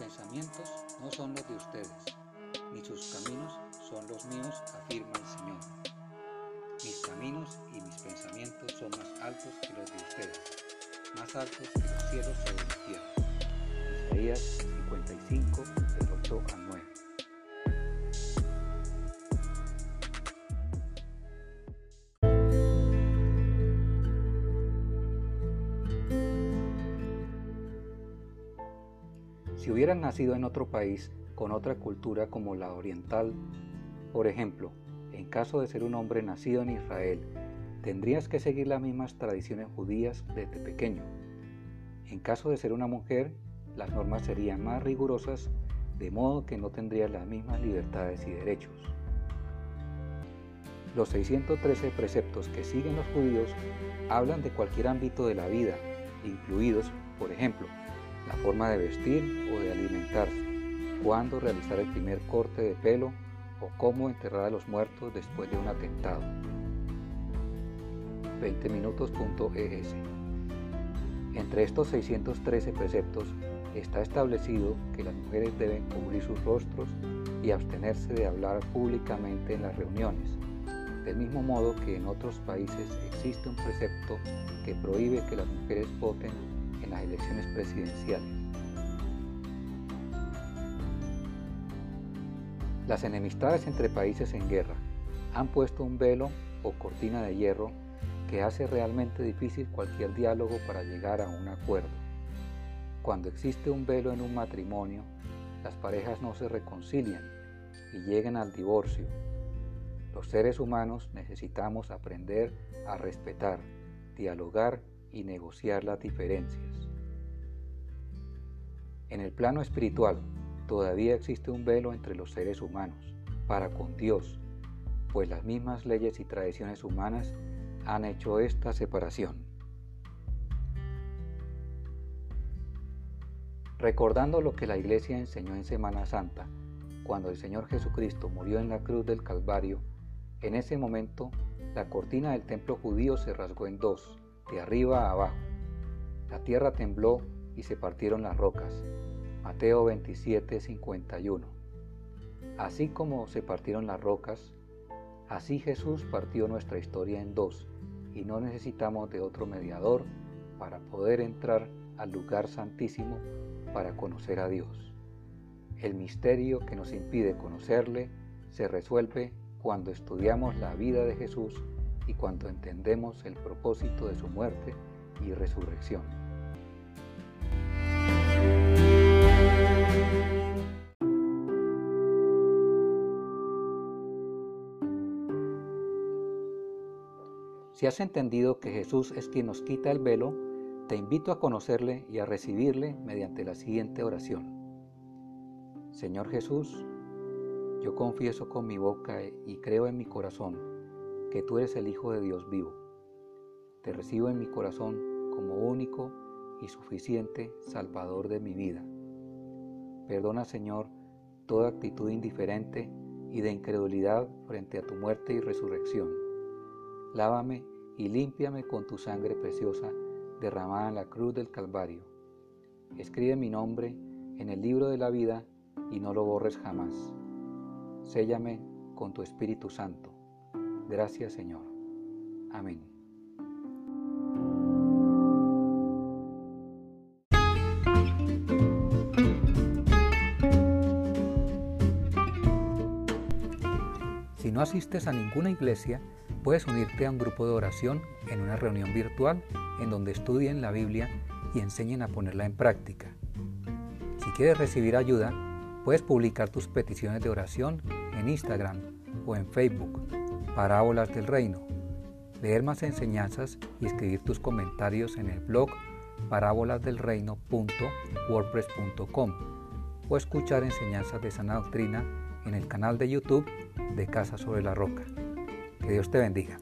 pensamientos no son los de ustedes, ni sus caminos son los míos, afirma el Señor. Mis caminos y mis pensamientos son más altos que los de ustedes, más altos que los cielos sobre la tierra. Isaías 55, del 8 al 9. Si hubieran nacido en otro país con otra cultura como la oriental, por ejemplo, en caso de ser un hombre nacido en Israel, tendrías que seguir las mismas tradiciones judías desde pequeño. En caso de ser una mujer, las normas serían más rigurosas, de modo que no tendrías las mismas libertades y derechos. Los 613 preceptos que siguen los judíos hablan de cualquier ámbito de la vida, incluidos, por ejemplo, la forma de vestir o de alimentarse, cuándo realizar el primer corte de pelo o cómo enterrar a los muertos después de un atentado. 20minutos.es Entre estos 613 preceptos está establecido que las mujeres deben cubrir sus rostros y abstenerse de hablar públicamente en las reuniones, del mismo modo que en otros países existe un precepto que prohíbe que las mujeres voten las elecciones presidenciales. Las enemistades entre países en guerra han puesto un velo o cortina de hierro que hace realmente difícil cualquier diálogo para llegar a un acuerdo. Cuando existe un velo en un matrimonio, las parejas no se reconcilian y llegan al divorcio. Los seres humanos necesitamos aprender a respetar, dialogar y negociar las diferencias. En el plano espiritual, todavía existe un velo entre los seres humanos, para con Dios, pues las mismas leyes y tradiciones humanas han hecho esta separación. Recordando lo que la Iglesia enseñó en Semana Santa, cuando el Señor Jesucristo murió en la cruz del Calvario, en ese momento la cortina del templo judío se rasgó en dos, de arriba a abajo. La tierra tembló y se partieron las rocas. Mateo 27, 51. Así como se partieron las rocas, así Jesús partió nuestra historia en dos y no necesitamos de otro mediador para poder entrar al lugar santísimo para conocer a Dios. El misterio que nos impide conocerle se resuelve cuando estudiamos la vida de Jesús y cuando entendemos el propósito de su muerte y resurrección. Si has entendido que Jesús es quien nos quita el velo, te invito a conocerle y a recibirle mediante la siguiente oración. Señor Jesús, yo confieso con mi boca y creo en mi corazón que tú eres el Hijo de Dios vivo. Te recibo en mi corazón como único y suficiente Salvador de mi vida. Perdona, Señor, toda actitud indiferente y de incredulidad frente a tu muerte y resurrección. Lávame y límpiame con tu sangre preciosa derramada en la cruz del Calvario. Escribe mi nombre en el libro de la vida y no lo borres jamás. Séllame con tu Espíritu Santo Gracias Señor. Amén. Si no asistes a ninguna iglesia, puedes unirte a un grupo de oración en una reunión virtual en donde estudien la Biblia y enseñen a ponerla en práctica. Si quieres recibir ayuda, puedes publicar tus peticiones de oración en Instagram o en Facebook Parábolas del Reino. Leer más enseñanzas y escribir tus comentarios en el blog parábolasdelreino.wordpress.com o escuchar enseñanzas de sana doctrina en el canal de YouTube de Casa sobre la Roca. Que Dios te bendiga.